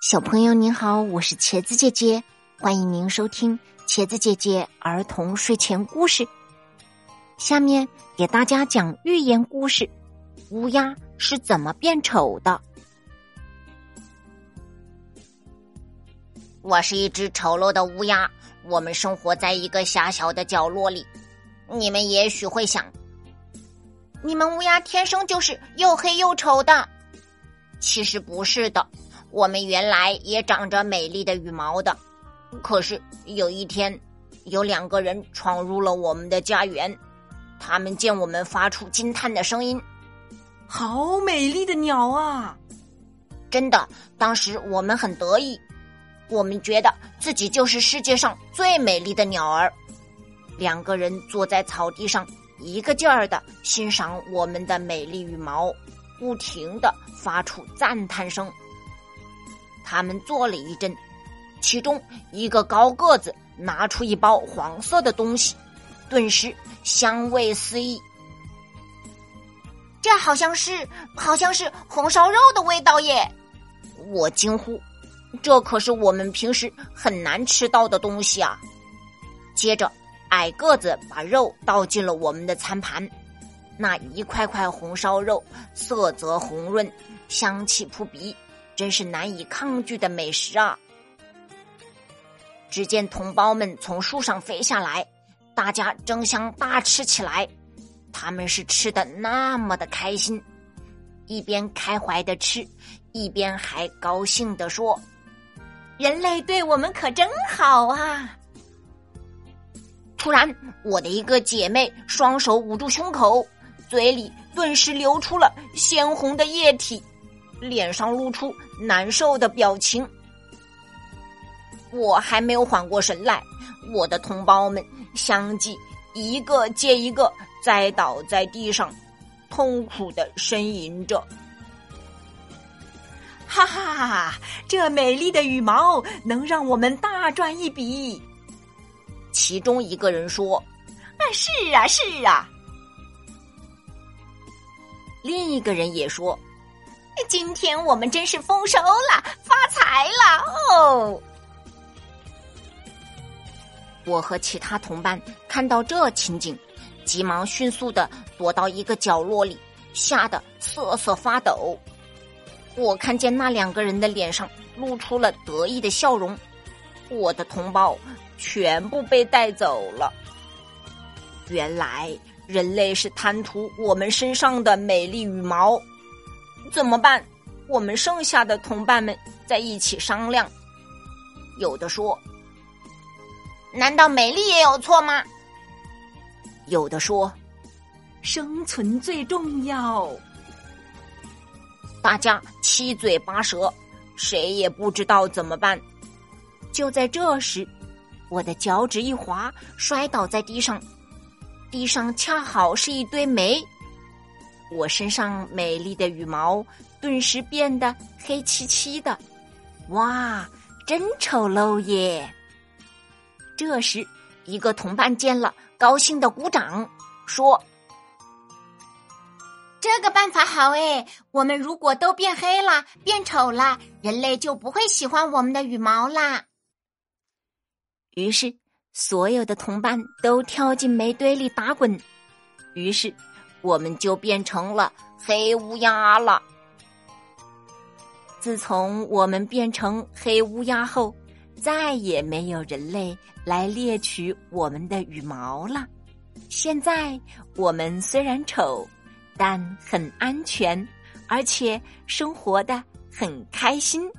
小朋友您好，我是茄子姐姐，欢迎您收听茄子姐姐儿童睡前故事。下面给大家讲寓言故事：乌鸦是怎么变丑的？我是一只丑陋的乌鸦，我们生活在一个狭小的角落里。你们也许会想，你们乌鸦天生就是又黑又丑的。其实不是的。我们原来也长着美丽的羽毛的，可是有一天，有两个人闯入了我们的家园。他们见我们发出惊叹的声音：“好美丽的鸟啊！”真的，当时我们很得意，我们觉得自己就是世界上最美丽的鸟儿。两个人坐在草地上，一个劲儿的欣赏我们的美丽羽毛，不停的发出赞叹声。他们坐了一阵，其中一个高个子拿出一包黄色的东西，顿时香味四溢。这好像是，好像是红烧肉的味道耶！我惊呼：“这可是我们平时很难吃到的东西啊！”接着，矮个子把肉倒进了我们的餐盘，那一块块红烧肉色泽红润，香气扑鼻。真是难以抗拒的美食啊！只见同胞们从树上飞下来，大家争相大吃起来。他们是吃的那么的开心，一边开怀的吃，一边还高兴的说：“人类对我们可真好啊！”突然，我的一个姐妹双手捂住胸口，嘴里顿时流出了鲜红的液体。脸上露出难受的表情，我还没有缓过神来，我的同胞们相继一个接一个栽倒在地上，痛苦的呻吟着。哈哈，这美丽的羽毛能让我们大赚一笔。其中一个人说：“啊，是啊，是啊。”另一个人也说。今天我们真是丰收了，发财了哦！我和其他同伴看到这情景，急忙迅速的躲到一个角落里，吓得瑟瑟发抖。我看见那两个人的脸上露出了得意的笑容，我的同胞全部被带走了。原来人类是贪图我们身上的美丽羽毛。怎么办？我们剩下的同伴们在一起商量。有的说：“难道美丽也有错吗？”有的说：“生存最重要。”大家七嘴八舌，谁也不知道怎么办。就在这时，我的脚趾一滑，摔倒在地上，地上恰好是一堆煤。我身上美丽的羽毛顿时变得黑漆漆的，哇，真丑陋耶！这时，一个同伴见了，高兴的鼓掌，说：“这个办法好诶，我们如果都变黑了、变丑了，人类就不会喜欢我们的羽毛啦。”于是，所有的同伴都跳进煤堆里打滚。于是。我们就变成了黑乌鸦了。自从我们变成黑乌鸦后，再也没有人类来猎取我们的羽毛了。现在我们虽然丑，但很安全，而且生活的很开心。